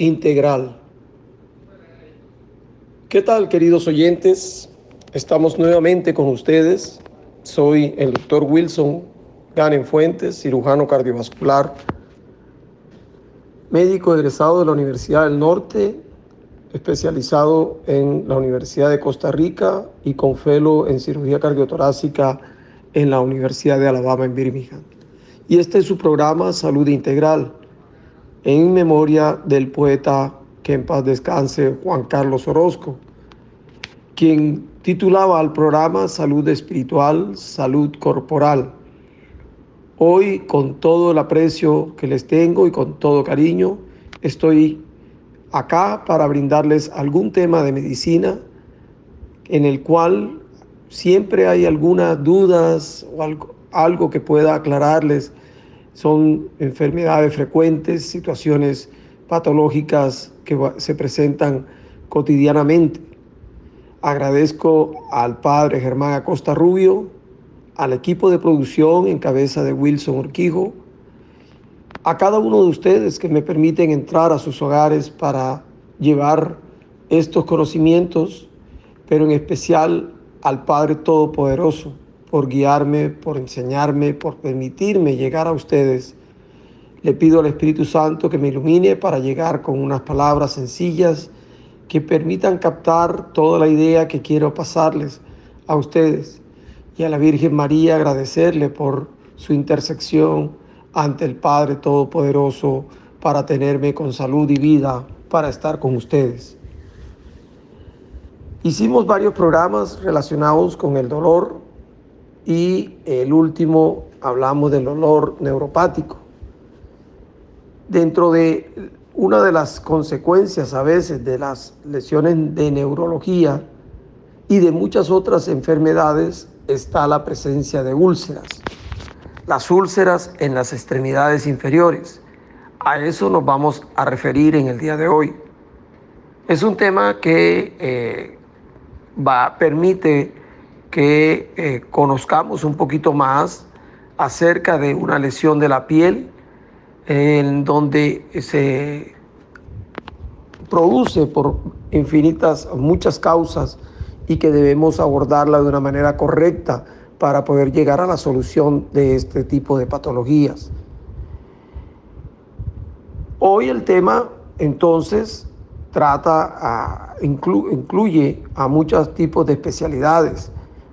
Integral. ¿Qué tal, queridos oyentes? Estamos nuevamente con ustedes. Soy el doctor Wilson Ganen Fuentes, cirujano cardiovascular, médico egresado de la Universidad del Norte, especializado en la Universidad de Costa Rica y con fellow en cirugía cardiotorácica en la Universidad de Alabama en Birmingham. Y este es su programa Salud Integral en memoria del poeta que en paz descanse Juan Carlos Orozco, quien titulaba al programa Salud Espiritual, Salud Corporal. Hoy, con todo el aprecio que les tengo y con todo cariño, estoy acá para brindarles algún tema de medicina en el cual siempre hay algunas dudas o algo, algo que pueda aclararles son enfermedades frecuentes, situaciones patológicas que se presentan cotidianamente. Agradezco al padre Germán Acosta Rubio, al equipo de producción en cabeza de Wilson Urquijo, a cada uno de ustedes que me permiten entrar a sus hogares para llevar estos conocimientos, pero en especial al Padre Todopoderoso, por guiarme, por enseñarme, por permitirme llegar a ustedes. Le pido al Espíritu Santo que me ilumine para llegar con unas palabras sencillas que permitan captar toda la idea que quiero pasarles a ustedes. Y a la Virgen María agradecerle por su intersección ante el Padre Todopoderoso para tenerme con salud y vida para estar con ustedes. Hicimos varios programas relacionados con el dolor, y el último hablamos del dolor neuropático. Dentro de una de las consecuencias a veces de las lesiones de neurología y de muchas otras enfermedades está la presencia de úlceras. Las úlceras en las extremidades inferiores. A eso nos vamos a referir en el día de hoy. Es un tema que eh, va, permite que eh, conozcamos un poquito más acerca de una lesión de la piel en donde se produce por infinitas, muchas causas y que debemos abordarla de una manera correcta para poder llegar a la solución de este tipo de patologías. Hoy el tema entonces trata, incluye a muchos tipos de especialidades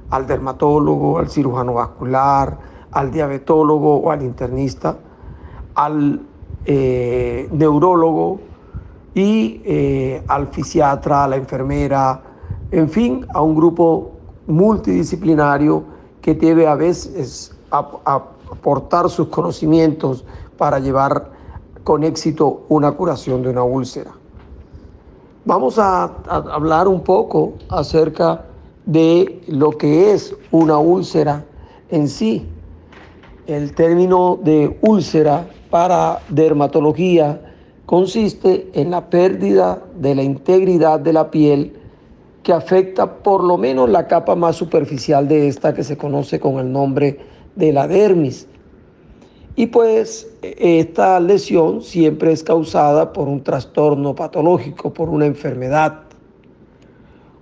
al dermatólogo, al cirujano vascular, al diabetólogo o al internista, al eh, neurólogo y eh, al fisiatra, a la enfermera, en fin, a un grupo multidisciplinario que debe a veces aportar sus conocimientos para llevar con éxito una curación de una úlcera. Vamos a hablar un poco acerca de lo que es una úlcera en sí. El término de úlcera para dermatología consiste en la pérdida de la integridad de la piel que afecta por lo menos la capa más superficial de esta que se conoce con el nombre de la dermis. Y pues esta lesión siempre es causada por un trastorno patológico, por una enfermedad.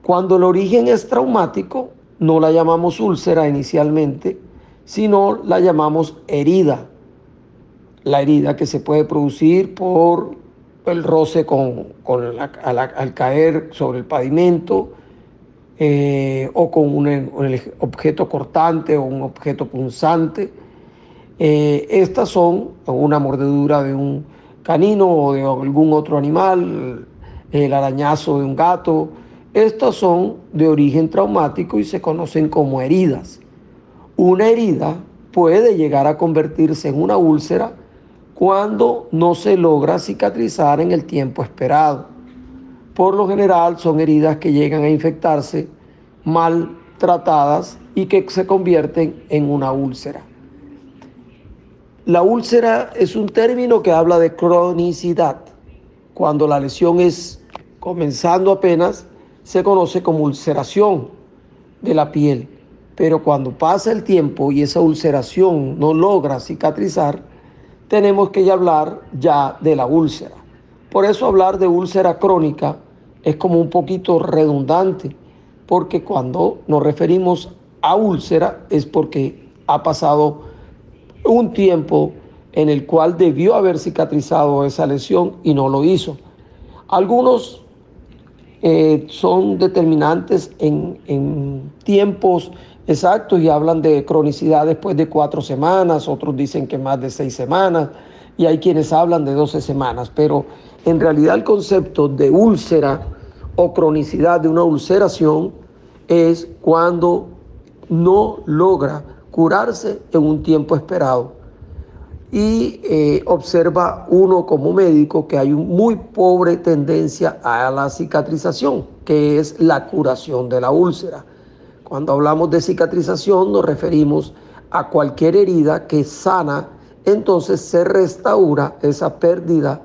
Cuando el origen es traumático, no la llamamos úlcera inicialmente, sino la llamamos herida. La herida que se puede producir por el roce con, al, caer sobre el pavimento eh, o con un, objeto cortante o un objeto punzante. Eh, estas son una mordedura de un canino o de algún otro animal, el arañazo de un gato, estas son de origen traumático y se conocen como heridas. Una herida puede llegar a convertirse en una úlcera cuando no se logra cicatrizar en el tiempo esperado. Por lo general son heridas que llegan a infectarse mal tratadas y que se convierten en una úlcera. La úlcera es un término que habla de cronicidad. Cuando la lesión es comenzando apenas, se conoce como ulceración de la piel. Pero cuando pasa el tiempo y esa ulceración no logra cicatrizar, tenemos que hablar ya de la úlcera. Por eso hablar de úlcera crónica es como un poquito redundante, porque cuando nos referimos a úlcera es porque ha pasado un tiempo en el cual debió haber cicatrizado esa lesión y no lo hizo. Algunos eh, son determinantes en, tiempos exactos y hablan de cronicidad después de cuatro semanas, otros dicen que más de seis semanas y hay quienes hablan de 12 semanas, pero en realidad el concepto de úlcera o cronicidad de una ulceración es cuando no logra curarse en un tiempo esperado. Y eh, observa uno como médico que hay una muy pobre tendencia a la cicatrización, que es la curación de la úlcera. Cuando hablamos de cicatrización nos referimos a cualquier herida que sana, entonces se restaura esa pérdida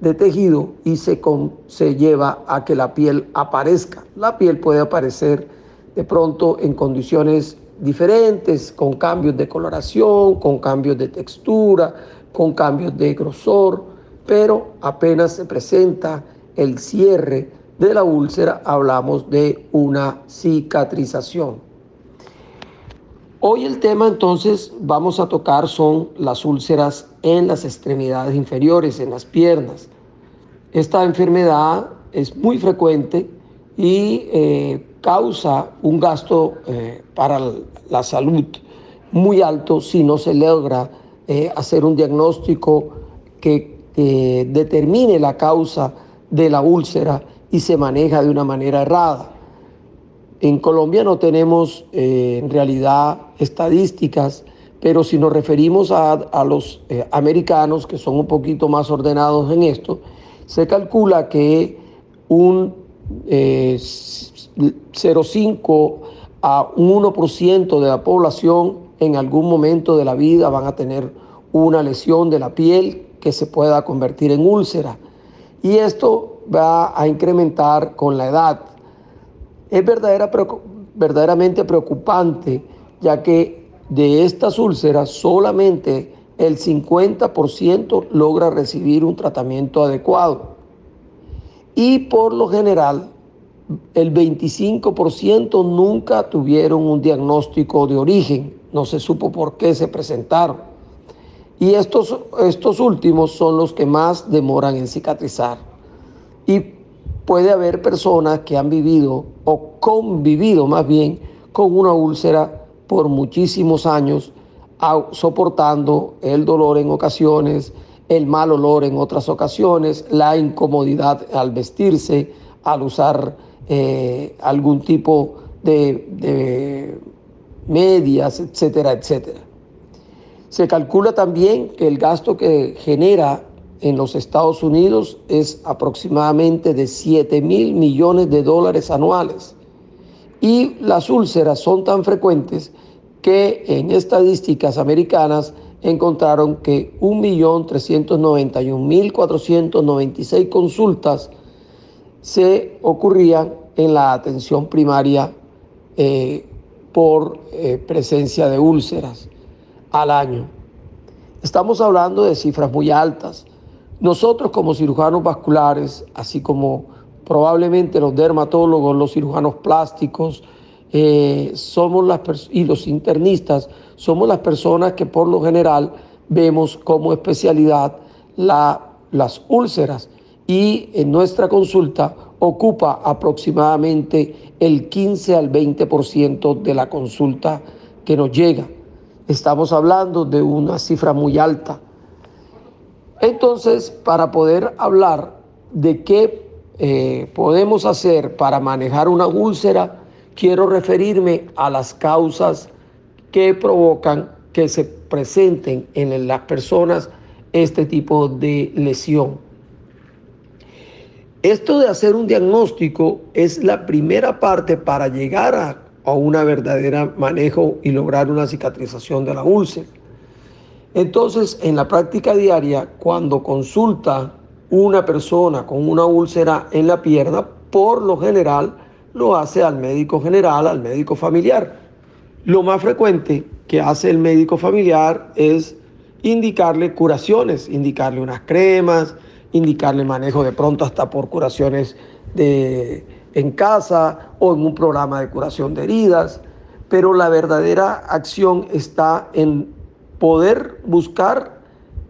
de tejido y se, se lleva a que la piel aparezca. La piel puede aparecer de pronto en condiciones diferentes, con cambios de coloración, con cambios de textura, con cambios de grosor, pero apenas se presenta el cierre de la úlcera, hablamos de una cicatrización. Hoy el tema entonces vamos a tocar son las úlceras en las extremidades inferiores, en las piernas. Esta enfermedad es muy frecuente y eh, causa un gasto eh, para la salud muy alto si no se logra eh, hacer un diagnóstico que determine la causa de la úlcera y se maneja de una manera errada. En Colombia no tenemos eh, en realidad estadísticas, pero si nos referimos a, los eh, americanos, que son un poquito más ordenados en esto, se calcula que un 0,5 eh, a un 1% de la población en algún momento de la vida van a tener una lesión de la piel que se pueda convertir en úlcera. Y esto va a incrementar con la edad. Es verdadera, verdaderamente preocupante, ya que de estas úlceras solamente el 50% logra recibir un tratamiento adecuado. Y por lo general, el 25% nunca tuvieron un diagnóstico de origen, no se supo por qué se presentaron. Y estos, estos últimos son los que más demoran en cicatrizar. Y puede haber personas que han vivido o convivido más bien con una úlcera por muchísimos años, soportando el dolor en ocasiones, el mal olor en otras ocasiones, la incomodidad al vestirse, al usar eh, algún tipo de, de medias, etcétera, etcétera. Se calcula también que el gasto que genera en los Estados Unidos es aproximadamente de 7 mil millones de dólares anuales. Y las úlceras son tan frecuentes que en estadísticas americanas encontraron que 1.391.496 consultas se ocurrían en la atención primaria eh, por eh, presencia de úlceras al año. Estamos hablando de cifras muy altas. Nosotros como cirujanos vasculares, así como probablemente los dermatólogos, los cirujanos plásticos, eh, somos las y los internistas, somos las personas que por lo general vemos como especialidad las úlceras y en nuestra consulta ocupa aproximadamente el 15 al 20% de la consulta que nos llega. Estamos hablando de una cifra muy alta. Entonces, para poder hablar de qué eh, podemos hacer para manejar una úlcera, quiero referirme a las causas que provocan que se presenten en las personas este tipo de lesión. Esto de hacer un diagnóstico es la primera parte para llegar a, a una verdadera manejo y lograr una cicatrización de la úlcera. Entonces, en la práctica diaria, cuando consulta una persona con una úlcera en la pierna, por lo general lo hace al médico general, al médico familiar. Lo más frecuente que hace el médico familiar es indicarle curaciones, indicarle unas cremas, indicarle manejo de pronto hasta por curaciones de, en casa o en un programa de curación de heridas, pero la verdadera acción está en poder buscar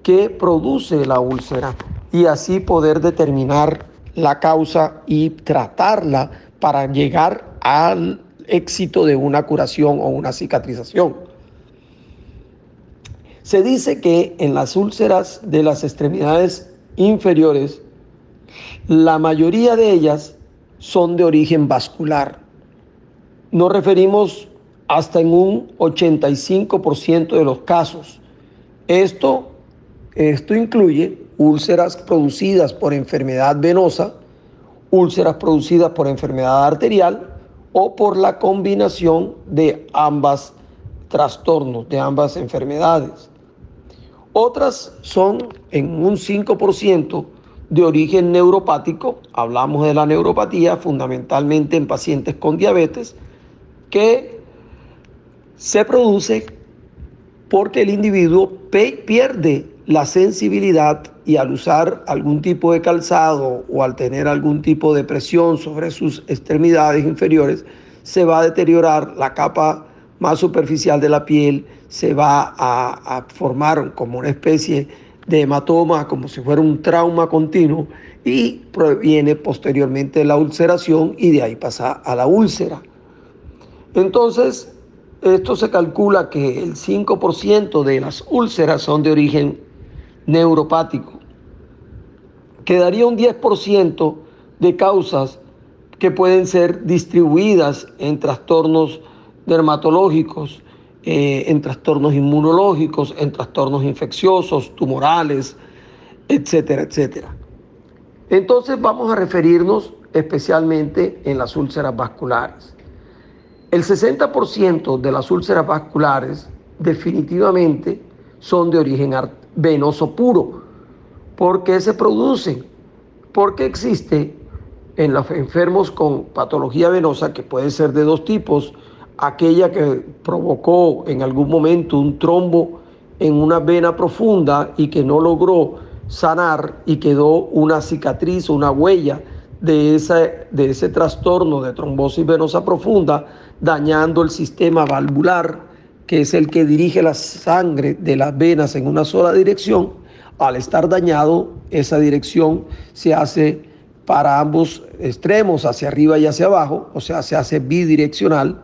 qué produce la úlcera y así poder determinar la causa y tratarla para llegar al éxito de una curación o una cicatrización. Se dice que en las úlceras de las extremidades inferiores, la mayoría de ellas son de origen vascular. Nos referimos hasta en un 85% de los casos. Esto, esto incluye úlceras producidas por enfermedad venosa, úlceras producidas por enfermedad arterial o por la combinación de ambas trastornos, de ambas enfermedades. Otras son en un 5% de origen neuropático, hablamos de la neuropatía fundamentalmente en pacientes con diabetes, que se produce porque el individuo pierde la sensibilidad y al usar algún tipo de calzado o al tener algún tipo de presión sobre sus extremidades inferiores, se va a deteriorar la capa más superficial de la piel, se va a, formar como una especie de hematoma, como si fuera un trauma continuo, y proviene posteriormente la ulceración y de ahí pasa a la úlcera. Entonces, esto se calcula que el 5% de las úlceras son de origen neuropático. Quedaría un 10% de causas que pueden ser distribuidas en trastornos dermatológicos, eh, en trastornos inmunológicos, en trastornos infecciosos, tumorales, etcétera, etcétera. Entonces vamos a referirnos especialmente en las úlceras vasculares. El 60% de las úlceras vasculares definitivamente son de origen venoso puro. ¿Por qué se producen? Porque existe en los enfermos con patología venosa, que puede ser de dos tipos, aquella que provocó en algún momento un trombo en una vena profunda y que no logró sanar y quedó una cicatriz o una huella de, de ese trastorno de trombosis venosa profunda, dañando el sistema valvular que es el que dirige la sangre de las venas en una sola dirección, al estar dañado, esa dirección se hace para ambos extremos, hacia arriba y hacia abajo, o sea, se hace bidireccional,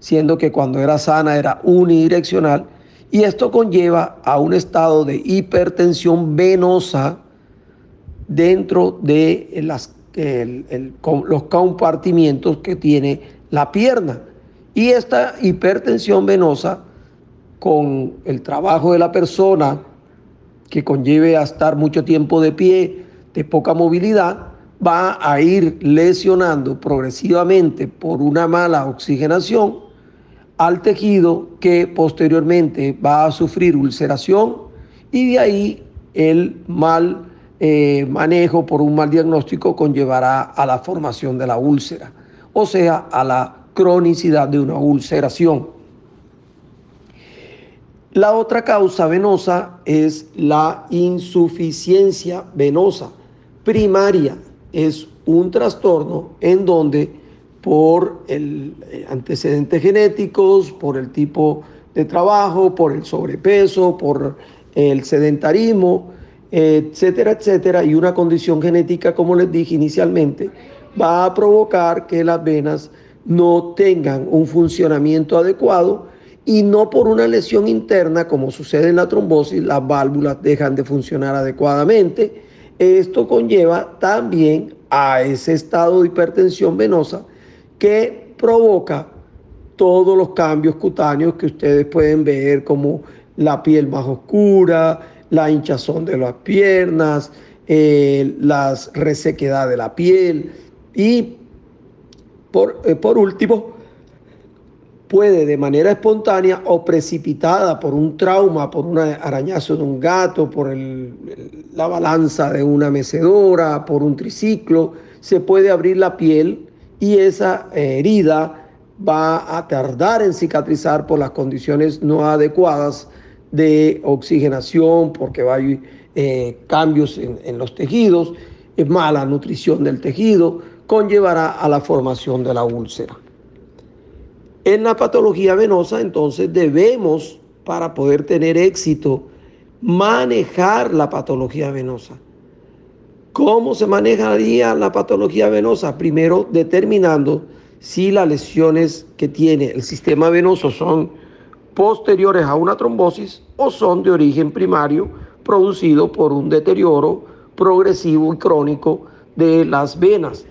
siendo que cuando era sana era unidireccional, y esto conlleva a un estado de hipertensión venosa dentro de los compartimientos que tiene la pierna. Y esta hipertensión venosa, con el trabajo de la persona, que conlleve a estar mucho tiempo de pie, de poca movilidad, va a ir lesionando progresivamente por una mala oxigenación al tejido que posteriormente va a sufrir ulceración y de ahí el mal eh, manejo por un mal diagnóstico conllevará a la formación de la úlcera, o sea, a la cronicidad de una ulceración. La otra causa venosa es la insuficiencia venosa primaria. Es un trastorno en donde por el eh, antecedentes genéticos, por el tipo de trabajo, por el sobrepeso, por el sedentarismo, etcétera, etcétera, y una condición genética, como les dije inicialmente, va a provocar que las venas no tengan un funcionamiento adecuado y no por una lesión interna, como sucede en la trombosis, las válvulas dejan de funcionar adecuadamente. Esto conlleva también a ese estado de hipertensión venosa que provoca todos los cambios cutáneos que ustedes pueden ver como la piel más oscura, la hinchazón de las piernas, eh, la resequedad de la piel. Y eh, por, último, puede de manera espontánea o precipitada por un trauma, por un arañazo de un gato, por la balanza de una mecedora, por un triciclo, se puede abrir la piel y esa herida va a tardar en cicatrizar por las condiciones no adecuadas de oxigenación, porque a eh, cambios en, en los tejidos, mala nutrición del tejido, conllevará a la formación de la úlcera. En la patología venosa, entonces debemos, para poder tener éxito, manejar la patología venosa. ¿Cómo se manejaría la patología venosa? Primero, determinando si las lesiones que tiene el sistema venoso son posteriores a una trombosis o son de origen primario producido por un deterioro progresivo y crónico de las venas.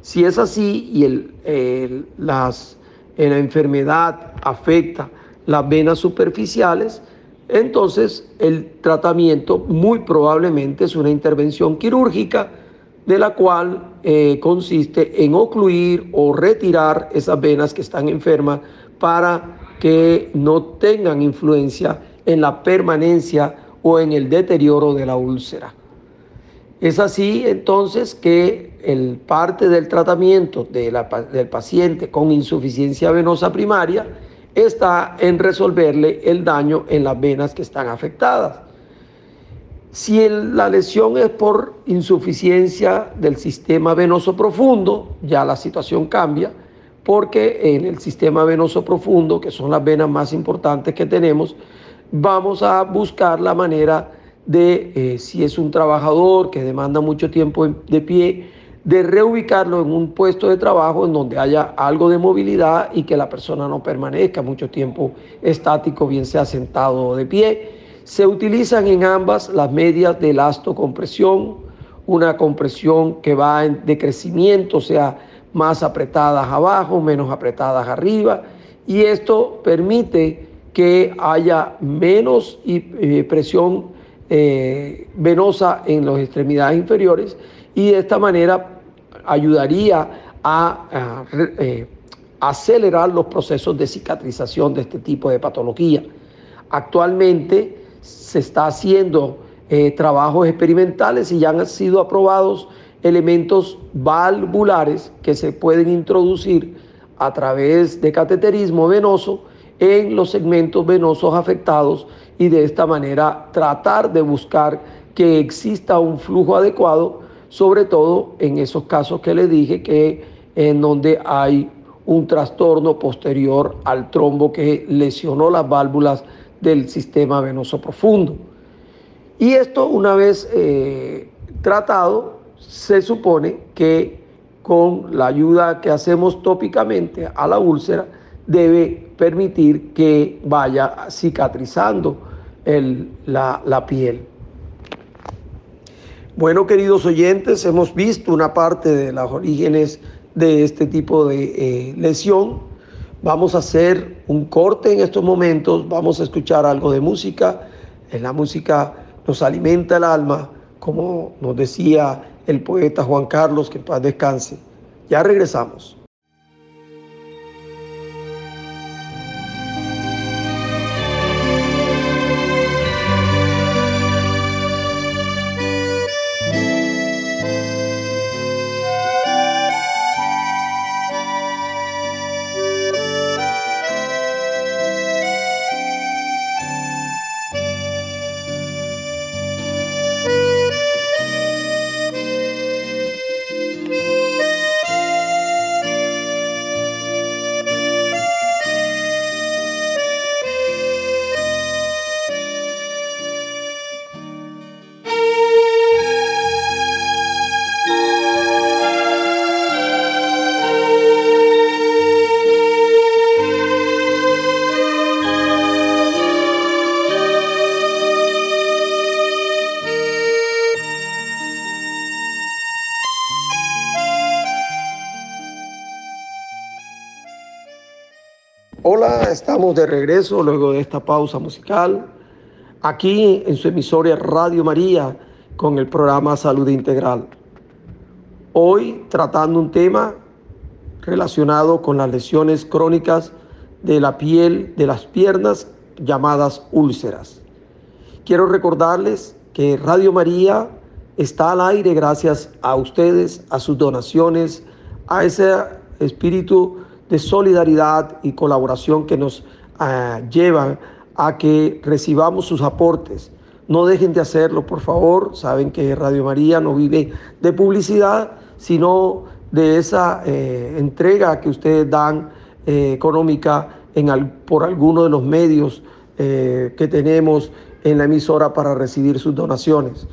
Si es así y el, las, la enfermedad afecta las venas superficiales, entonces el tratamiento muy probablemente es una intervención quirúrgica de la cual eh, consiste en ocluir o retirar esas venas que están enfermas para que no tengan influencia en la permanencia o en el deterioro de la úlcera. Es así entonces que el parte del tratamiento del paciente con insuficiencia venosa primaria está en resolverle el daño en las venas que están afectadas. Si la lesión es por insuficiencia del sistema venoso profundo, ya la situación cambia, porque en el sistema venoso profundo, que son las venas más importantes que tenemos, vamos a buscar la manera de, eh, si es un trabajador que demanda mucho tiempo de pie, de reubicarlo en un puesto de trabajo en donde haya algo de movilidad y que la persona no permanezca mucho tiempo estático, bien sea sentado o de pie. Se utilizan en ambas las medias de elastocompresión, una compresión que va en decrecimiento, o sea, más apretadas abajo, menos apretadas arriba, y esto permite que haya menos eh, presión eh, venosa en las extremidades inferiores y de esta manera ayudaría a, eh, acelerar los procesos de cicatrización de este tipo de patología. Actualmente se está haciendo eh, trabajos experimentales y ya han sido aprobados elementos valvulares que se pueden introducir a través de cateterismo venoso en los segmentos venosos afectados y de esta manera tratar de buscar que exista un flujo adecuado sobre todo en esos casos que le dije que en donde hay un trastorno posterior al trombo que lesionó las válvulas del sistema venoso profundo. Y esto una vez eh, tratado, se supone que con la ayuda que hacemos tópicamente a la úlcera, debe permitir que vaya cicatrizando la, la piel. Bueno, queridos oyentes, hemos visto una parte de los orígenes de este tipo de eh, lesión. Vamos a hacer un corte en estos momentos, vamos a escuchar algo de música. En la música nos alimenta el alma, como nos decía el poeta Juan Carlos, que en paz descanse. Ya regresamos. Hola, estamos de regreso luego de esta pausa musical, aquí en su emisora Radio María con el programa Salud Integral. Hoy tratando un tema relacionado con las lesiones crónicas de la piel de las piernas llamadas úlceras. Quiero recordarles que Radio María está al aire gracias a ustedes, a sus donaciones, a ese espíritu de solidaridad y colaboración que nos uh, llevan a que recibamos sus aportes. no dejen de hacerlo, por favor. Saben que Radio María no vive de publicidad, sino de esa eh, entrega que ustedes dan eh, económica en, por alguno de los medios eh, que tenemos en la emisora para recibir sus donaciones.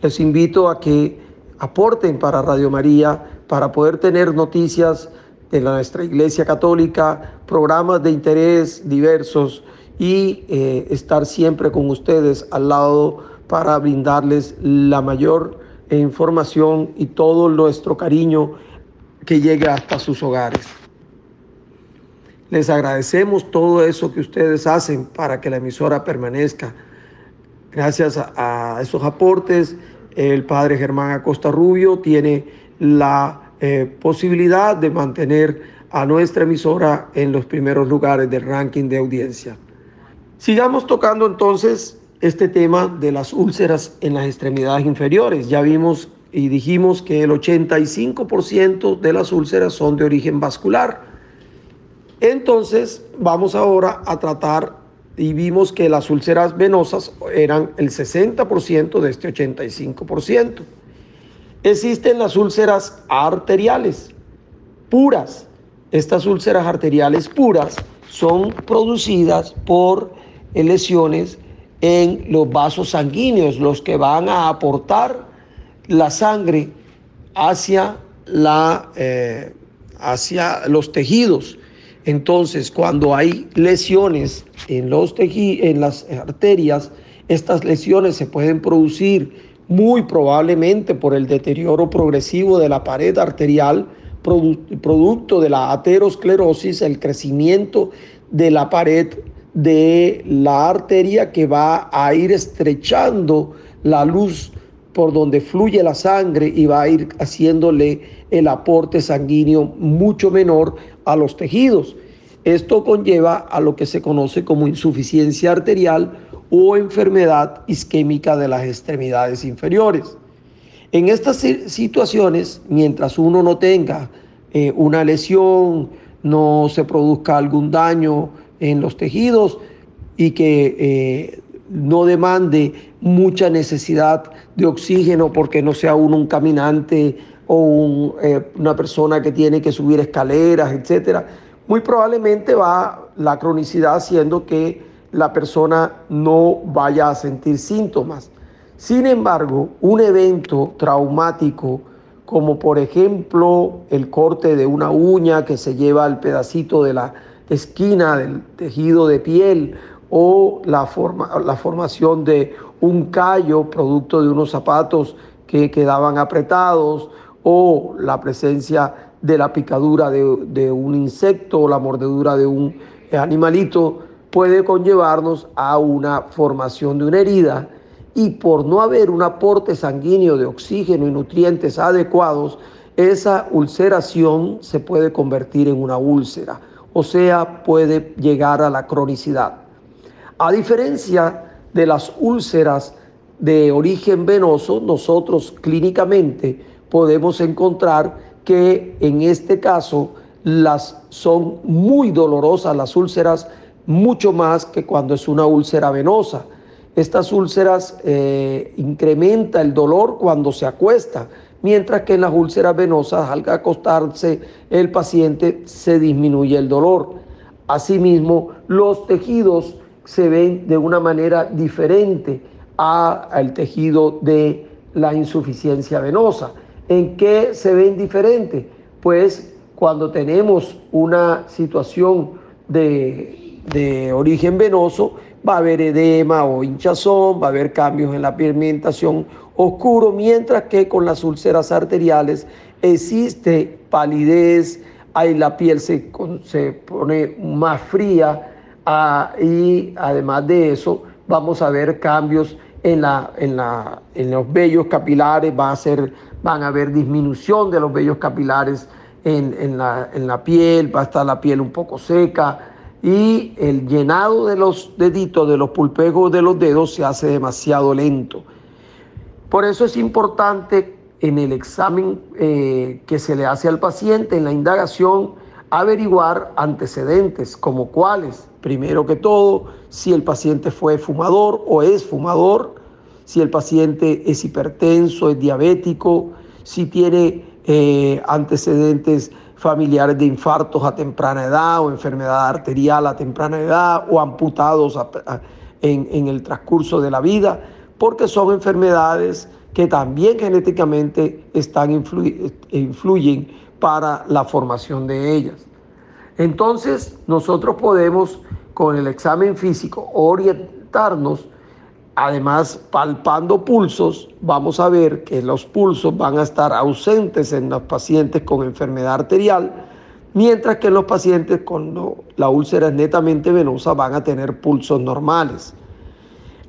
Les invito a que aporten para Radio María para poder tener noticias de nuestra Iglesia Católica, programas de interés diversos y eh, estar siempre con ustedes al lado para brindarles la mayor información y todo nuestro cariño que llegue hasta sus hogares. Les agradecemos todo eso que ustedes hacen para que la emisora permanezca. Gracias a, esos aportes, el padre Germán Acosta Rubio tiene la eh, posibilidad de mantener a nuestra emisora en los primeros lugares del ranking de audiencia. Sigamos tocando entonces este tema de las úlceras en las extremidades inferiores. Ya vimos y dijimos que el 85% de las úlceras son de origen vascular. Entonces vamos ahora a tratar y vimos que las úlceras venosas eran el 60% de este 85%. Existen las úlceras arteriales puras. Estas úlceras arteriales puras son producidas por lesiones en los vasos sanguíneos, los que van a aportar la sangre hacia, la, eh, hacia los tejidos. Entonces, cuando hay lesiones en, los en las arterias, estas lesiones se pueden producir muy probablemente por el deterioro progresivo de la pared arterial, producto de la aterosclerosis, el crecimiento de la pared de la arteria que va a ir estrechando la luz por donde fluye la sangre y va a ir haciéndole el aporte sanguíneo mucho menor a los tejidos. Esto conlleva a lo que se conoce como insuficiencia arterial o enfermedad isquémica de las extremidades inferiores. En estas situaciones, mientras uno no tenga eh, una lesión, no se produzca algún daño en los tejidos y que eh, no demande mucha necesidad de oxígeno porque no sea uno un caminante o eh, una persona que tiene que subir escaleras, etcétera, muy probablemente va la cronicidad haciendo que la persona no vaya a sentir síntomas. Sin embargo, un evento traumático como por ejemplo el corte de una uña que se lleva al pedacito de la esquina del tejido de piel o la, forma, la formación de un callo producto de unos zapatos que quedaban apretados o la presencia de la picadura de, un insecto o la mordedura de un animalito puede conllevarnos a una formación de una herida y por no haber un aporte sanguíneo de oxígeno y nutrientes adecuados, esa ulceración se puede convertir en una úlcera, o sea, puede llegar a la cronicidad. A diferencia de las úlceras de origen venoso, nosotros clínicamente podemos encontrar que en este caso las son muy dolorosas las úlceras, mucho más que cuando es una úlcera venosa. Estas úlceras eh, incrementa el dolor cuando se acuesta, mientras que en las úlceras venosas al acostarse el paciente se disminuye el dolor. Asimismo, los tejidos se ven de una manera diferente al tejido de la insuficiencia venosa. ¿En qué se ven diferentes? Pues cuando tenemos una situación de, de origen venoso, va a haber edema o hinchazón, va a haber cambios en la pigmentación oscuro, mientras que con las úlceras arteriales existe palidez, ahí la piel se, se pone más fría ah, y además de eso vamos a ver cambios en, la, en, la, en los vellos capilares, va a ser, van a haber disminución de los vellos capilares en, en, la, en la piel, va a estar la piel un poco seca, y el llenado de los deditos, de los pulpejos de los dedos se hace demasiado lento. Por eso es importante en el examen eh, que se le hace al paciente, en la indagación, averiguar antecedentes como cuáles. Primero que todo, si el paciente fue fumador o es fumador si el paciente es hipertenso, es diabético, si tiene eh, antecedentes familiares de infartos a temprana edad o enfermedad arterial a temprana edad o amputados en, en el transcurso de la vida, porque son enfermedades que también genéticamente están influyen para la formación de ellas. Entonces, nosotros podemos con el examen físico orientarnos, además palpando pulsos, vamos a ver que los pulsos van a estar ausentes en los pacientes con enfermedad arterial, mientras que en los pacientes con la úlcera netamente venosa van a tener pulsos normales.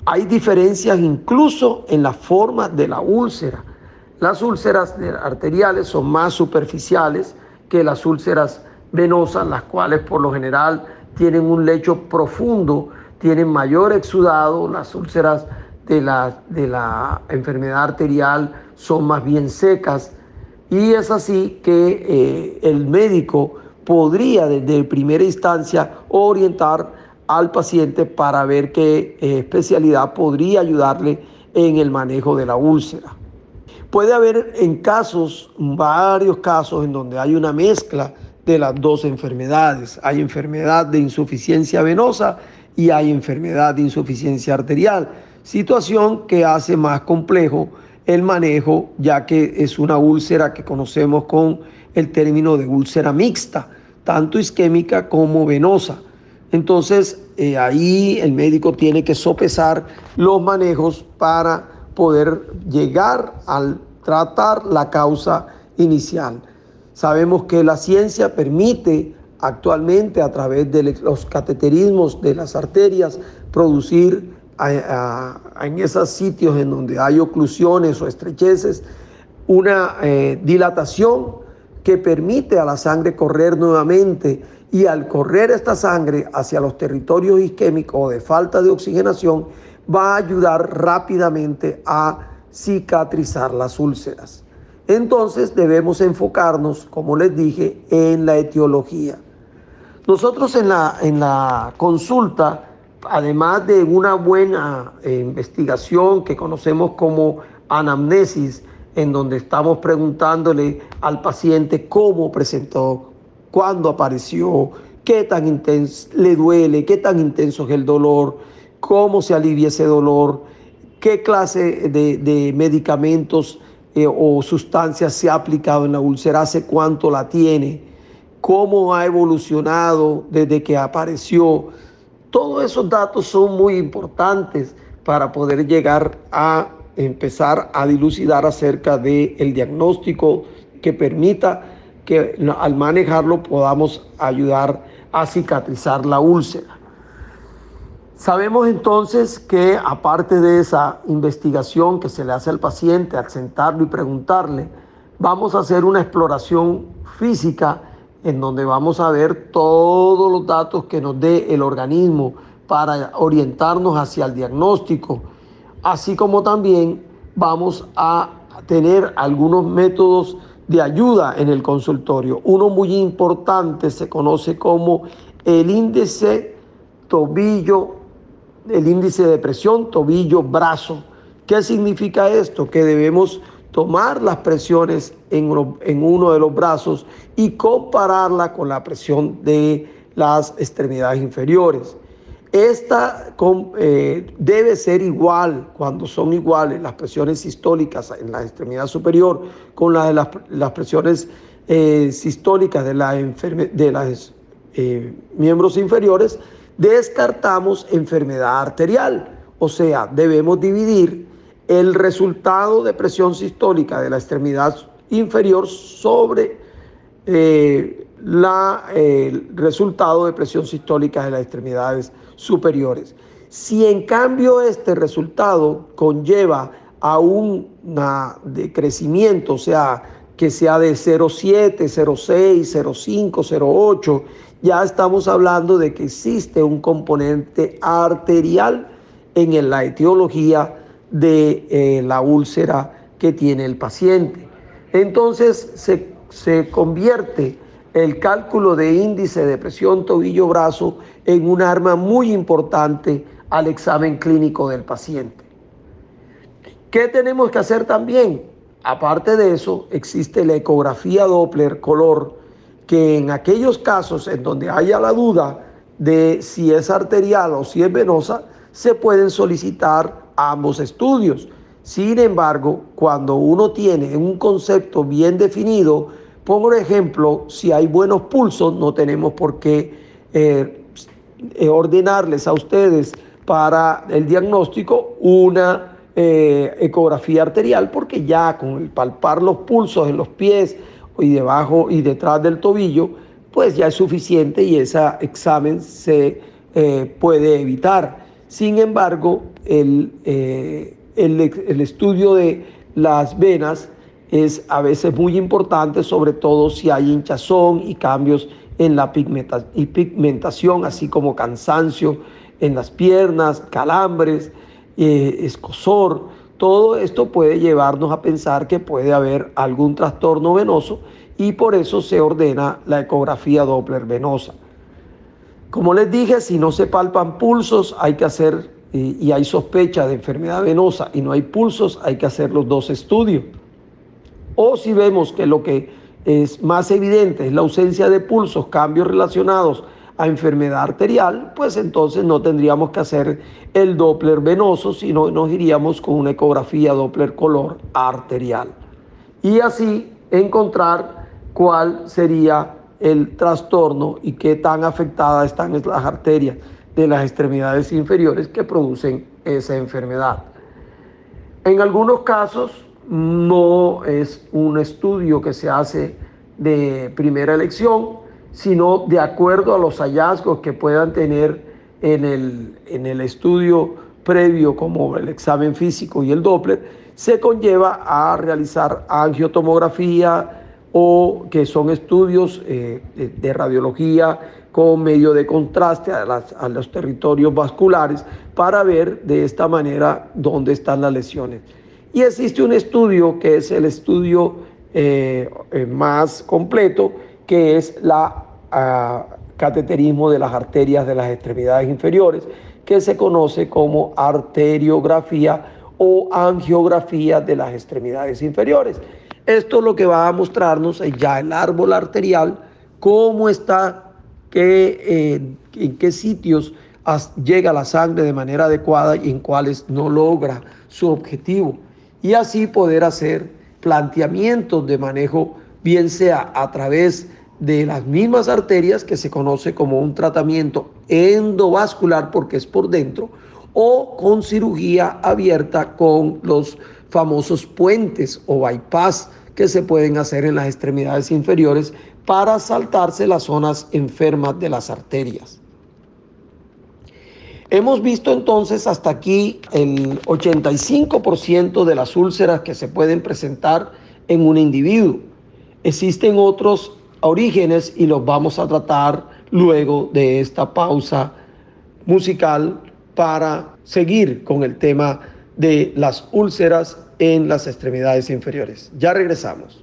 Hay diferencias incluso en la forma de la úlcera. Las úlceras arteriales son más superficiales que las úlceras venosas, las cuales por lo general tienen un lecho profundo, tienen mayor exudado, las úlceras de la, de la enfermedad arterial son más bien secas y es así que eh, el médico podría desde primera instancia orientar al paciente para ver qué eh, especialidad podría ayudarle en el manejo de la úlcera. Puede haber en casos, varios casos en donde hay una mezcla de las dos enfermedades. Hay enfermedad de insuficiencia venosa y hay enfermedad de insuficiencia arterial, situación que hace más complejo el manejo ya que es una úlcera que conocemos con el término de úlcera mixta, tanto isquémica como venosa. Entonces, eh, ahí el médico tiene que sopesar los manejos para poder llegar al tratar la causa inicial. Sabemos que la ciencia permite actualmente a través de los cateterismos de las arterias producir en esos sitios en donde hay oclusiones o estrecheces una eh, dilatación que permite a la sangre correr nuevamente y al correr esta sangre hacia los territorios isquémicos de falta de oxigenación, va a ayudar rápidamente a cicatrizar las úlceras. Entonces debemos enfocarnos, como les dije, en la etiología. Nosotros en la, en la consulta, además de una buena eh, investigación que conocemos como anamnesis, en donde estamos preguntándole al paciente cómo presentó cuándo apareció, qué tan intenso le duele, qué tan intenso es el dolor, cómo se alivia ese dolor, qué clase de, medicamentos eh, o sustancias se ha aplicado en la úlcera, hace cuánto la tiene, cómo ha evolucionado desde que apareció. Todos esos datos son muy importantes para poder llegar a empezar a dilucidar acerca del el diagnóstico que permita que al manejarlo podamos ayudar a cicatrizar la úlcera. Sabemos entonces que aparte de esa investigación que se le hace al paciente al sentarlo y preguntarle, vamos a hacer una exploración física en donde vamos a ver todos los datos que nos dé el organismo para orientarnos hacia el diagnóstico, así como también vamos a tener algunos métodos de ayuda en el consultorio. Uno muy importante se conoce como el índice tobillo, el índice de presión tobillo-brazo. ¿Qué significa esto? Que debemos tomar las presiones en uno, de los brazos y compararla con la presión de las extremidades inferiores. Esta eh, debe ser igual cuando son iguales las presiones sistólicas en la extremidad superior con las de las, presiones eh, sistólicas de, la de los eh, miembros inferiores, descartamos enfermedad arterial. O sea, debemos dividir el resultado de presión sistólica de la extremidad inferior sobre la, el resultado de presión sistólica de las extremidades superiores. Si en cambio este resultado conlleva a un decrecimiento, o sea, que sea de 0,7, 0,6, 0,5, 0,8, ya estamos hablando de que existe un componente arterial en la etiología de eh, la úlcera que tiene el paciente. Entonces se, se convierte el cálculo de índice de presión tobillo-brazo en un arma muy importante al examen clínico del paciente. ¿Qué tenemos que hacer también? Aparte de eso, existe la ecografía Doppler color, que en aquellos casos en donde haya la duda de si es arterial o si es venosa, se pueden solicitar ambos estudios. Sin embargo, cuando uno tiene un concepto bien definido, por ejemplo, si hay buenos pulsos, no tenemos por qué eh, ordenarles a ustedes para el diagnóstico una eh, ecografía arterial porque ya con el palpar los pulsos en los pies y debajo y detrás del tobillo, pues ya es suficiente y ese examen se eh, puede evitar. Sin embargo, el, eh, el, estudio de las venas es a veces muy importante, sobre todo si hay hinchazón y cambios en la pigmentación, así como cansancio en las piernas, calambres, eh, escosor, todo esto puede llevarnos a pensar que puede haber algún trastorno venoso y por eso se ordena la ecografía Doppler venosa. Como les dije, si no se palpan pulsos, hay que hacer, y hay sospecha de enfermedad venosa y no hay pulsos, hay que hacer los dos estudios. O si vemos que lo que es más evidente es la ausencia de pulsos, cambios relacionados a enfermedad arterial, pues entonces no tendríamos que hacer el Doppler venoso, sino nos iríamos con una ecografía Doppler color arterial. Y así encontrar cuál sería el trastorno y qué tan afectadas están las arterias de las extremidades inferiores que producen esa enfermedad. En algunos casos no es un estudio que se hace de primera elección, sino de acuerdo a los hallazgos que puedan tener en el, en el estudio previo como el examen físico y el Doppler, se conlleva a realizar angiotomografía o que son estudios eh, de, radiología con medio de contraste a, a, los territorios vasculares para ver de esta manera dónde están las lesiones. Y existe un estudio que es el estudio eh, eh, más completo, que es la ah, cateterismo de las arterias de las extremidades inferiores, que se conoce como arteriografía o angiografía de las extremidades inferiores. Esto es lo que va a mostrarnos ya el árbol arterial, cómo está, qué, eh, en qué sitios llega la sangre de manera adecuada y en cuáles no logra su objetivo. Y así poder hacer planteamientos de manejo, bien sea a través de las mismas arterias, que se conoce como un tratamiento endovascular porque es por dentro, o con cirugía abierta con los famosos puentes o bypass que se pueden hacer en las extremidades inferiores para saltarse las zonas enfermas de las arterias. Hemos visto entonces hasta aquí el 85% de las úlceras que se pueden presentar en un individuo. Existen otros orígenes y los vamos a tratar luego de esta pausa musical para seguir con el tema de las úlceras en las extremidades inferiores. Ya regresamos.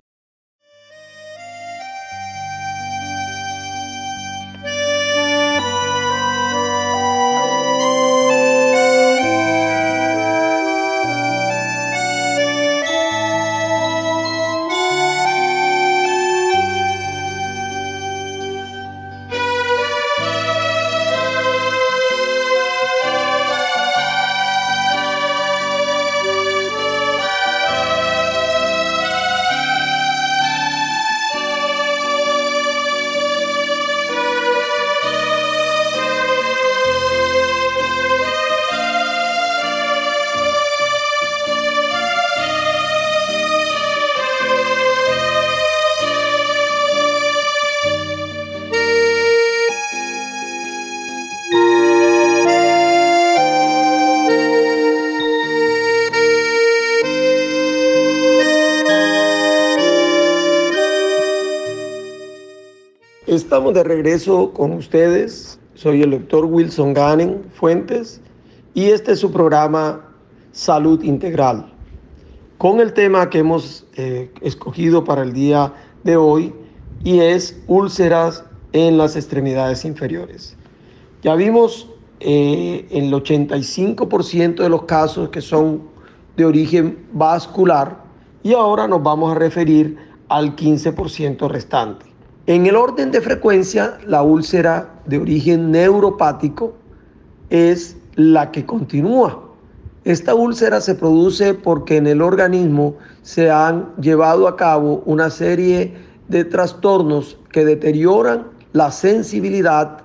Estamos de regreso con ustedes. Soy el doctor Wilson Gannen Fuentes y este es su programa Salud Integral. Con el tema que hemos eh, escogido para el día de hoy y es úlceras en las extremidades inferiores. Ya vimos eh, el 85% de los casos que son de origen vascular y ahora nos vamos a referir al 15% restante. En el orden de frecuencia, la úlcera de origen neuropático es la que continúa. Esta úlcera se produce porque en el organismo se han llevado a cabo una serie de trastornos que deterioran la sensibilidad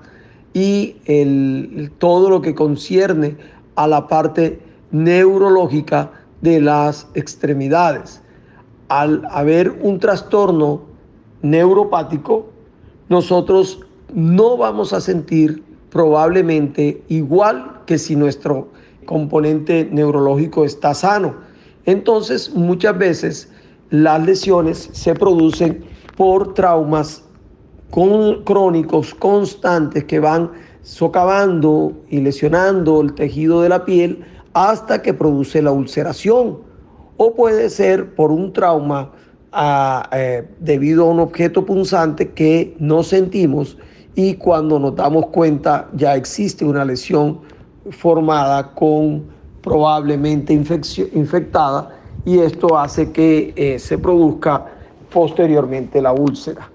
y el, todo lo que concierne a la parte neurológica de las extremidades. Al haber un trastorno neuropático, nosotros no vamos a sentir probablemente igual que si nuestro componente neurológico está sano. Entonces, muchas veces las lesiones se producen por traumas crónicos constantes que van socavando y lesionando el tejido de la piel hasta que produce la ulceración. O puede ser por un trauma eh, debido a un objeto punzante que no sentimos y cuando nos damos cuenta ya existe una lesión formada con probablemente infectada y esto hace que eh, se produzca posteriormente la úlcera.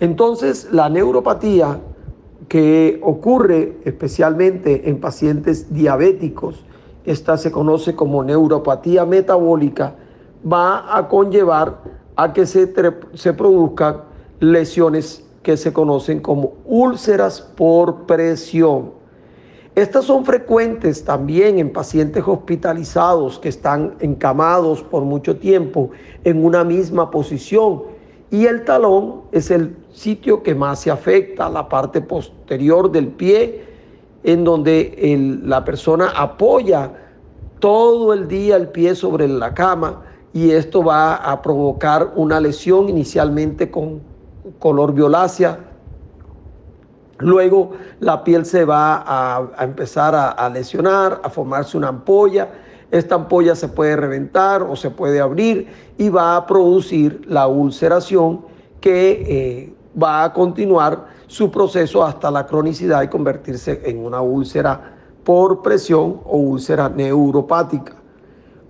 Entonces, la neuropatía que ocurre especialmente en pacientes diabéticos, esta se conoce como neuropatía metabólica, va a conllevar a que se, se produzcan lesiones que se conocen como úlceras por presión. Estas son frecuentes también en pacientes hospitalizados que están encamados por mucho tiempo en una misma posición y el talón es el sitio que más se afecta, la parte posterior del pie, en donde la persona apoya todo el día el pie sobre la cama y esto va a provocar una lesión inicialmente con color violácea. Luego la piel se va a, empezar a lesionar, a formarse una ampolla esta ampolla se puede reventar o se puede abrir y va a producir la ulceración que eh, va a continuar su proceso hasta la cronicidad y convertirse en una úlcera por presión o úlcera neuropática.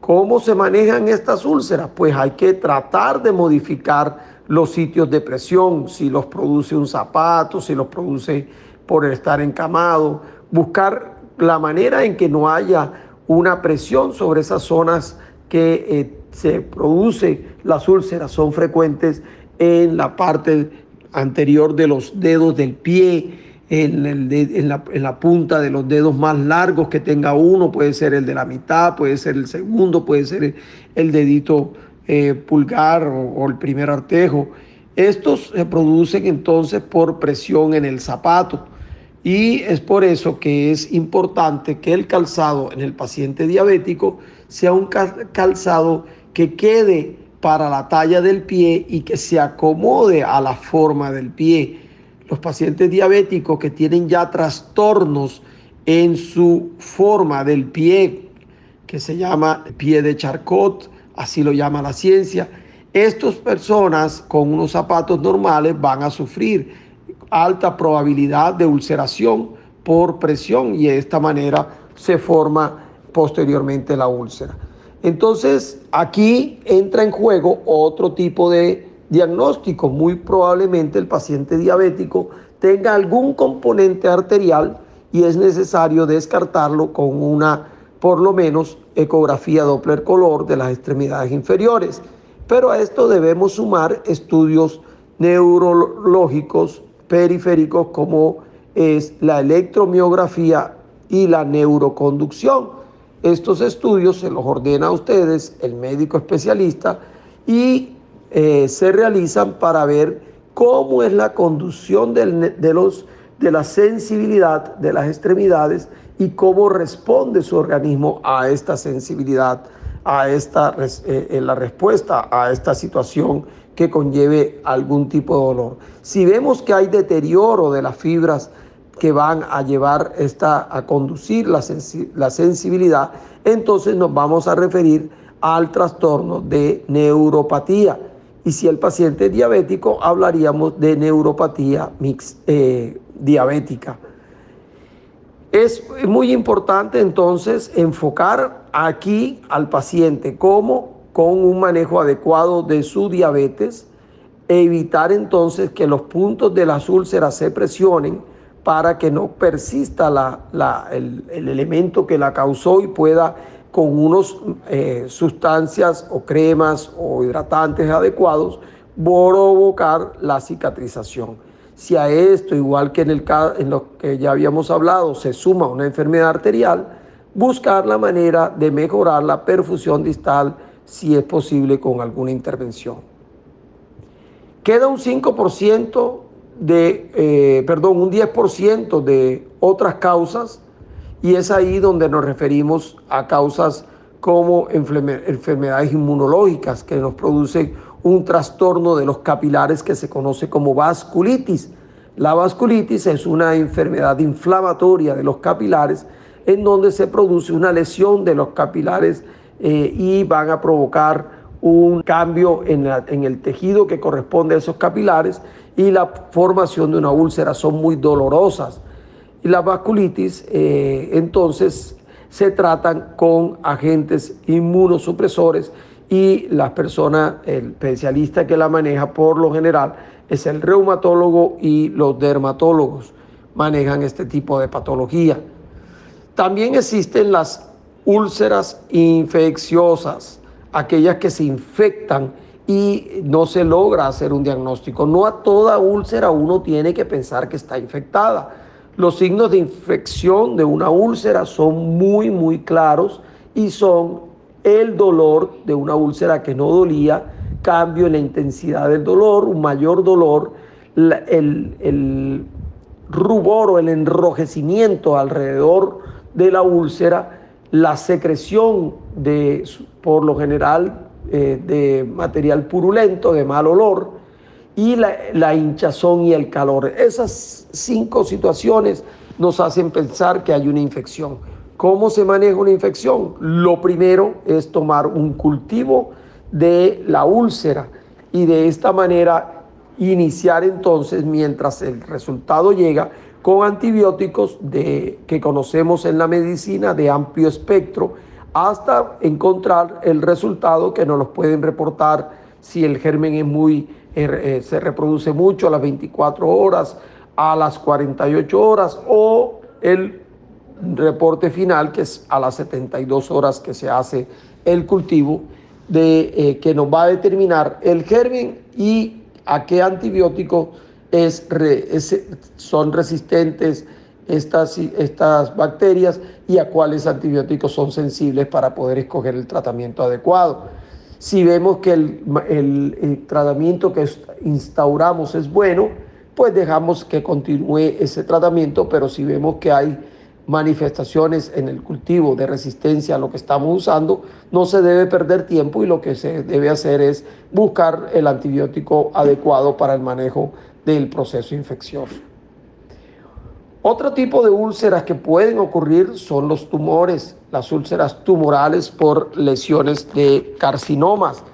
¿Cómo se manejan estas úlceras? Pues hay que tratar de modificar los sitios de presión, si los produce un zapato, si los produce por estar encamado, buscar la manera en que no haya una presión sobre esas zonas que eh, se produce las úlceras. Son frecuentes en la parte anterior de los dedos del pie, en, la, punta de los dedos más largos que tenga uno, puede ser el de la mitad, puede ser el segundo, puede ser el, dedito eh, pulgar o el primer artejo. Estos se producen entonces por presión en el zapato. Y es por eso que es importante que el calzado en el paciente diabético sea un calzado que quede para la talla del pie y que se acomode a la forma del pie. Los pacientes diabéticos que tienen ya trastornos en su forma del pie, que se llama pie de Charcot, así lo llama la ciencia, estas personas con unos zapatos normales van a sufrir alta probabilidad de ulceración por presión y de esta manera se forma posteriormente la úlcera. Entonces aquí entra en juego otro tipo de diagnóstico. Muy probablemente el paciente diabético tenga algún componente arterial y es necesario descartarlo con una, por lo menos, ecografía Doppler color de las extremidades inferiores. Pero a esto debemos sumar estudios neurológicos periféricos como es la electromiografía y la neuroconducción. Estos estudios se los ordena a ustedes el médico especialista y eh, se realizan para ver cómo es la conducción de, los, de la sensibilidad de las extremidades y cómo responde su organismo a esta sensibilidad, a esta, eh, la respuesta a esta situación que conlleve algún tipo de dolor. Si vemos que hay deterioro de las fibras que van a llevar esta, a conducir la, la sensibilidad, entonces nos vamos a referir al trastorno de neuropatía. Y si el paciente es diabético, hablaríamos de neuropatía mix, eh, diabética. Es muy importante entonces enfocar aquí al paciente cómo con un manejo adecuado de su diabetes, evitar entonces que los puntos de las úlceras se presionen para que no persista el, elemento que la causó y pueda con unas eh, sustancias o cremas o hidratantes adecuados provocar la cicatrización. Si a esto, igual que en, el, en lo que ya habíamos hablado, se suma una enfermedad arterial, buscar la manera de mejorar la perfusión distal si es posible con alguna intervención. Queda un 5% de, eh, perdón, un 10% de otras causas y es ahí donde nos referimos a causas como enfermedades inmunológicas que nos producen un trastorno de los capilares que se conoce como vasculitis. La vasculitis es una enfermedad inflamatoria de los capilares en donde se produce una lesión de los capilares eh, y van a provocar un cambio en, en, el tejido que corresponde a esos capilares y la formación de una úlcera son muy dolorosas. Y la vasculitis, eh, entonces, se tratan con agentes inmunosupresores y la persona, el especialista que la maneja por lo general es el reumatólogo y los dermatólogos manejan este tipo de patología. También existen las úlceras infecciosas, aquellas que se infectan y no se logra hacer un diagnóstico. No a toda úlcera uno tiene que pensar que está infectada. Los signos de infección de una úlcera son muy, muy claros y son el dolor de una úlcera que no dolía, cambio en la intensidad del dolor, un mayor dolor, el, rubor o el enrojecimiento alrededor de la úlcera, la secreción de, por lo general, eh, de material purulento, de mal olor, y la, hinchazón y el calor. Esas cinco situaciones nos hacen pensar que hay una infección. ¿Cómo se maneja una infección? Lo primero es tomar un cultivo de la úlcera y de esta manera iniciar entonces, mientras el resultado llega, con antibióticos de, que conocemos en la medicina de amplio espectro, hasta encontrar el resultado que nos los pueden reportar si el germen es muy eh, se reproduce mucho a las 24 horas, a las 48 horas o el reporte final que es a las 72 horas que se hace el cultivo de, eh, que nos va a determinar el germen y a qué antibiótico es, son resistentes estas, estas bacterias y a cuáles antibióticos son sensibles para poder escoger el tratamiento adecuado. Si vemos que el, tratamiento que instauramos es bueno, pues dejamos que continúe ese tratamiento, pero si vemos que hay manifestaciones en el cultivo de resistencia a lo que estamos usando, no se debe perder tiempo y lo que se debe hacer es buscar el antibiótico adecuado para el manejo del proceso infeccioso. Otro tipo de úlceras que pueden ocurrir son los tumores, las úlceras tumorales por lesiones de carcinomas,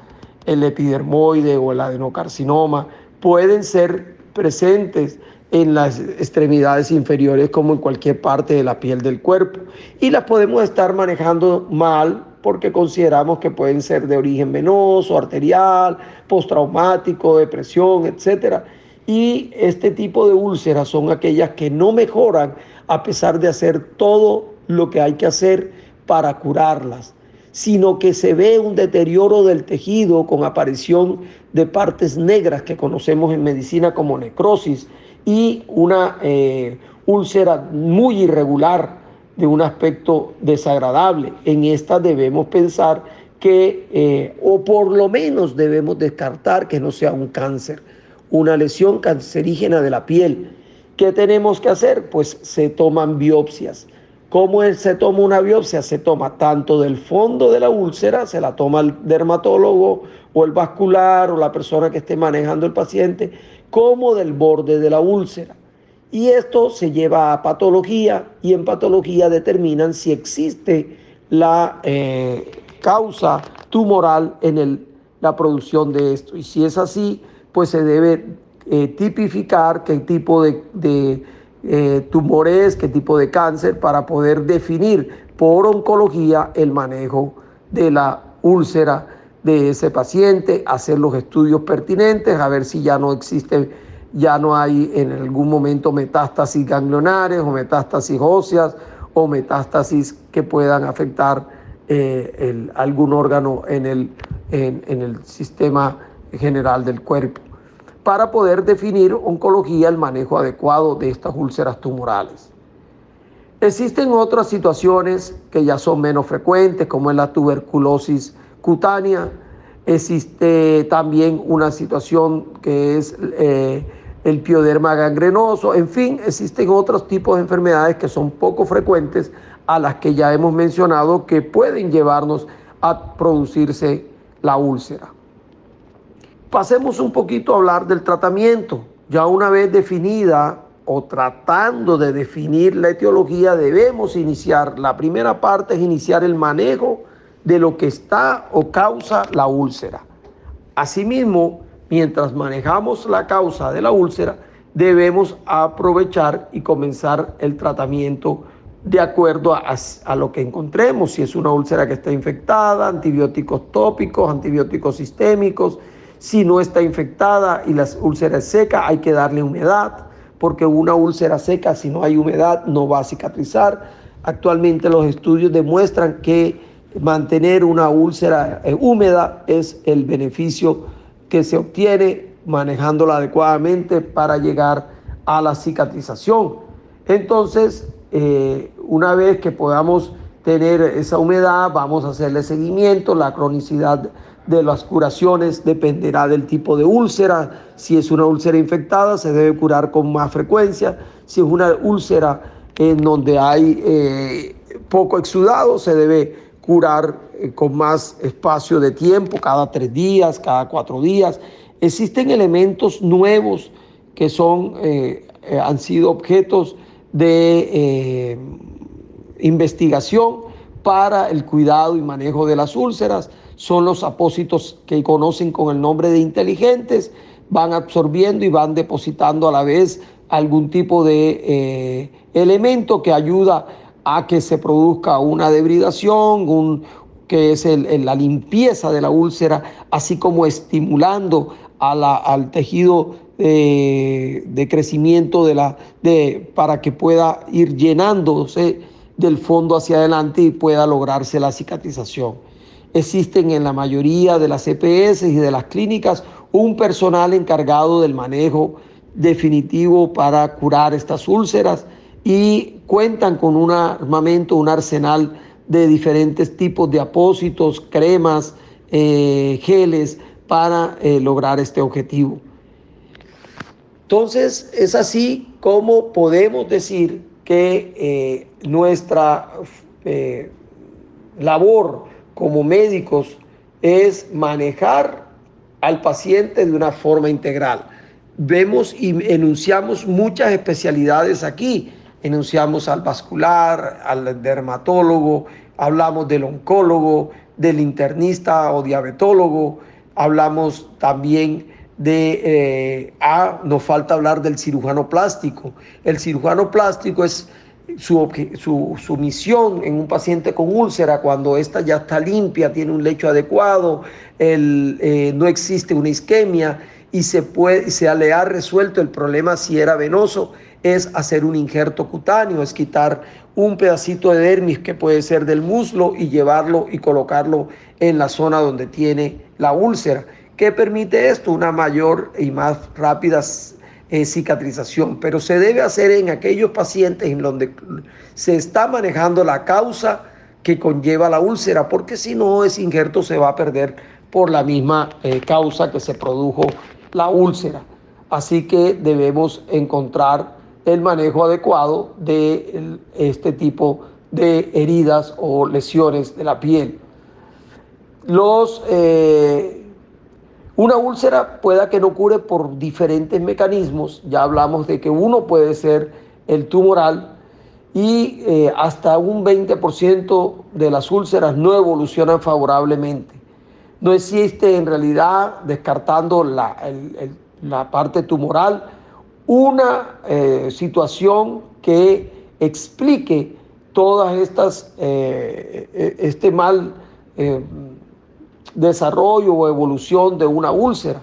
el epidermoide o el adenocarcinoma, pueden ser presentes en las extremidades inferiores como en cualquier parte de la piel del cuerpo. Y las podemos estar manejando mal porque consideramos que pueden ser de origen venoso, arterial, postraumático, depresión, etcétera y este tipo de úlceras son aquellas que no mejoran a pesar de hacer todo lo que hay que hacer para curarlas, sino que se ve un deterioro del tejido con aparición de partes negras que conocemos en medicina como necrosis y una eh, úlcera muy irregular de un aspecto desagradable. En esta debemos pensar que, eh, o por lo menos debemos descartar que no sea un cáncer una lesión cancerígena de la piel. ¿Qué tenemos que hacer? Pues se toman biopsias. ¿Cómo se toma una biopsia? Se toma tanto del fondo de la úlcera, se la toma el dermatólogo o el vascular o la persona que esté manejando el paciente, como del borde de la úlcera. Y esto se lleva a patología y en patología determinan si existe la eh, causa tumoral en la producción de esto. Y si es así, pues se debe eh, tipificar qué tipo de, eh, tumor es, qué tipo de cáncer, para poder definir por oncología el manejo de la úlcera de ese paciente, hacer los estudios pertinentes, a ver si ya no existe, ya no hay en algún momento metástasis ganglionares o metástasis óseas o metástasis que puedan afectar eh, algún órgano en el, en el sistema general del cuerpo, para poder definir oncología, el manejo adecuado de estas úlceras tumorales. Existen otras situaciones que ya son menos frecuentes, como es la tuberculosis cutánea. Existe también una situación que es eh, el pioderma gangrenoso. En fin, existen otros tipos de enfermedades que son poco frecuentes a las que ya hemos mencionado que pueden llevarnos a producirse la úlcera. Pasemos un poquito a hablar del tratamiento. Ya una vez definida o tratando de definir la etiología, debemos iniciar, la primera parte es iniciar el manejo de lo que está o causa la úlcera. Asimismo, mientras manejamos la causa de la úlcera, debemos aprovechar y comenzar el tratamiento de acuerdo a, a, lo que encontremos, si es una úlcera que está infectada, antibióticos tópicos, antibióticos sistémicos, si no está infectada y la úlcera es seca, hay que darle humedad, porque una úlcera seca, si no hay humedad, no va a cicatrizar. Actualmente los estudios demuestran que mantener una úlcera eh, húmeda es el beneficio que se obtiene manejándola adecuadamente para llegar a la cicatrización. Entonces, eh, una vez que podamos tener esa humedad, vamos a hacerle seguimiento, la cronicidad de las curaciones dependerá del tipo de úlcera. Si es una úlcera infectada, se debe curar con más frecuencia. Si es una úlcera en donde hay eh, poco exudado, se debe curar eh, con más espacio de tiempo, cada tres días, cada cuatro días. Existen elementos nuevos que son, eh, han sido objetos de investigación para el cuidado y manejo de las úlceras. Son los apósitos que conocen con el nombre de inteligentes, van absorbiendo y van depositando a la vez algún tipo de elemento que ayuda a que se produzca una debridación, un, que es la limpieza de la úlcera, así como estimulando al tejido de crecimiento de la, de, para que pueda ir llenándose del fondo hacia adelante y pueda lograrse la cicatrización. Existen en la mayoría de las EPS y de las clínicas un personal encargado del manejo definitivo para curar estas úlceras y cuentan con un armamento, un arsenal de diferentes tipos de apósitos, cremas, eh, geles para eh, lograr este objetivo. Entonces es así como podemos decir que eh, nuestra labor como médicos es manejar al paciente de una forma integral. Vemos y enunciamos muchas especialidades aquí enunciamos al vascular, al dermatólogo, hablamos del oncólogo, del internista o diabetólogo, hablamos también de, eh, ah, nos falta hablar del cirujano plástico. El cirujano plástico es su, su, misión en un paciente con úlcera, cuando ésta ya está limpia, tiene un lecho adecuado, el, eh, no existe una isquemia y se, puede, se le ha resuelto el problema si era venoso, es hacer un injerto cutáneo, es quitar un pedacito de dermis que puede ser del muslo y llevarlo y colocarlo en la zona donde tiene la úlcera. ¿Qué permite esto? Una mayor y más rápida eh, cicatrización, pero se debe hacer en aquellos pacientes en donde se está manejando la causa que conlleva la úlcera, porque si no, ese injerto se va a perder por la misma eh, causa que se produjo la úlcera. Así que debemos encontrar el manejo adecuado de este tipo de heridas o lesiones de la piel. Los, eh, una úlcera pueda que no cure por diferentes mecanismos, ya hablamos de que uno puede ser el tumoral y eh, hasta un 20% de las úlceras no evolucionan favorablemente. No existe en realidad, descartando la, la parte tumoral, una eh, situación que explique todas estas, eh, este mal desarrollo o evolución de una úlcera.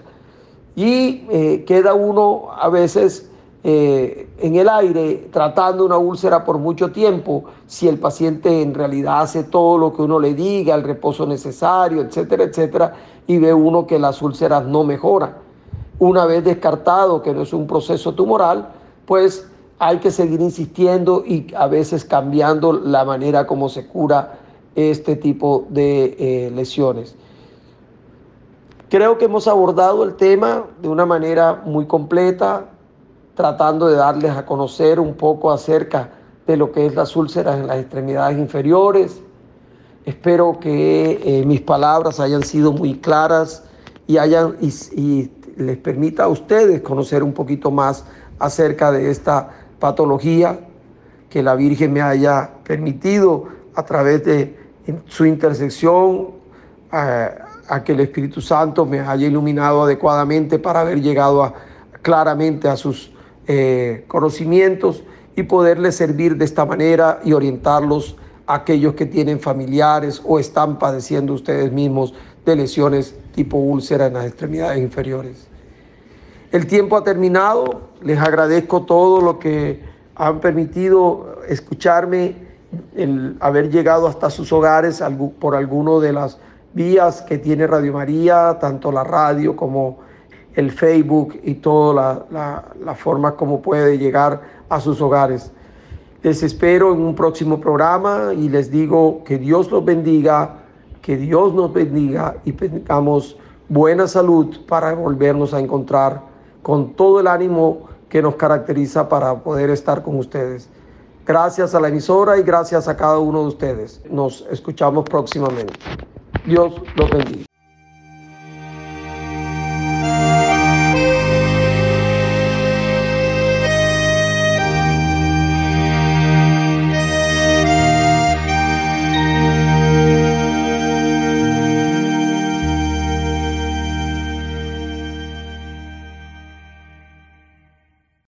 Y queda uno a veces eh, en el aire tratando una úlcera por mucho tiempo, si el paciente en realidad hace todo lo que uno le diga, el reposo necesario, etcétera, etcétera, y ve uno que las úlceras no mejoran. Una vez descartado que no es un proceso tumoral, pues hay que seguir insistiendo y a veces cambiando la manera como se cura este tipo de eh, lesiones. Creo que hemos abordado el tema de una manera muy completa, tratando de darles a conocer un poco acerca de lo que es las úlceras en las extremidades inferiores. Espero que eh, mis palabras hayan sido muy claras y, hayan, y, les permita a ustedes conocer un poquito más acerca de esta patología que la Virgen me haya permitido a través de su intersección a, a que el Espíritu Santo me haya iluminado adecuadamente para haber llegado claramente a sus eh, conocimientos y poderles servir de esta manera y orientarlos a aquellos que tienen familiares o están padeciendo ustedes mismos de lesiones tipo úlcera en las extremidades inferiores. El tiempo ha terminado, les agradezco todo lo que han permitido escucharme, el haber llegado hasta sus hogares por alguno de las vías que tiene Radio María, tanto la radio como el Facebook y toda la, forma como puede llegar a sus hogares. Les espero en un próximo programa y les digo que Dios los bendiga, que Dios nos bendiga y tengamos buena salud para volvernos a encontrar con todo el ánimo que nos caracteriza para poder estar con ustedes. Gracias a la emisora y gracias a cada uno de ustedes. Nos escuchamos próximamente. Dios los bendiga.